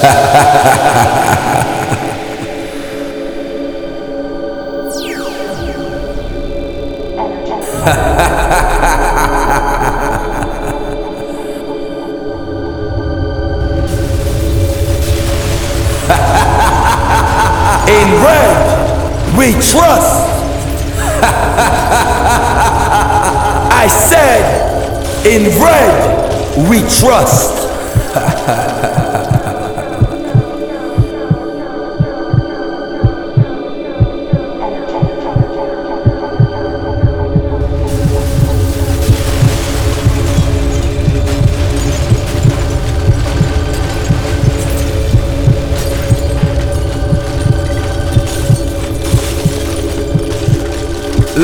In red, we trust. I said, in red, we trust.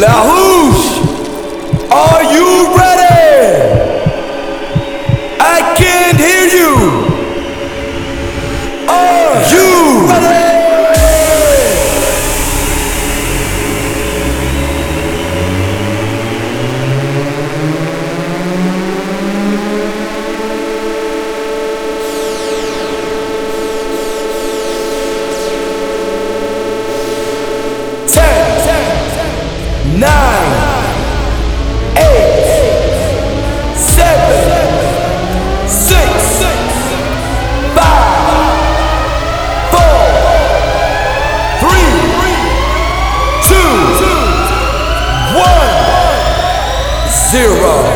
له zero.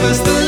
delivers the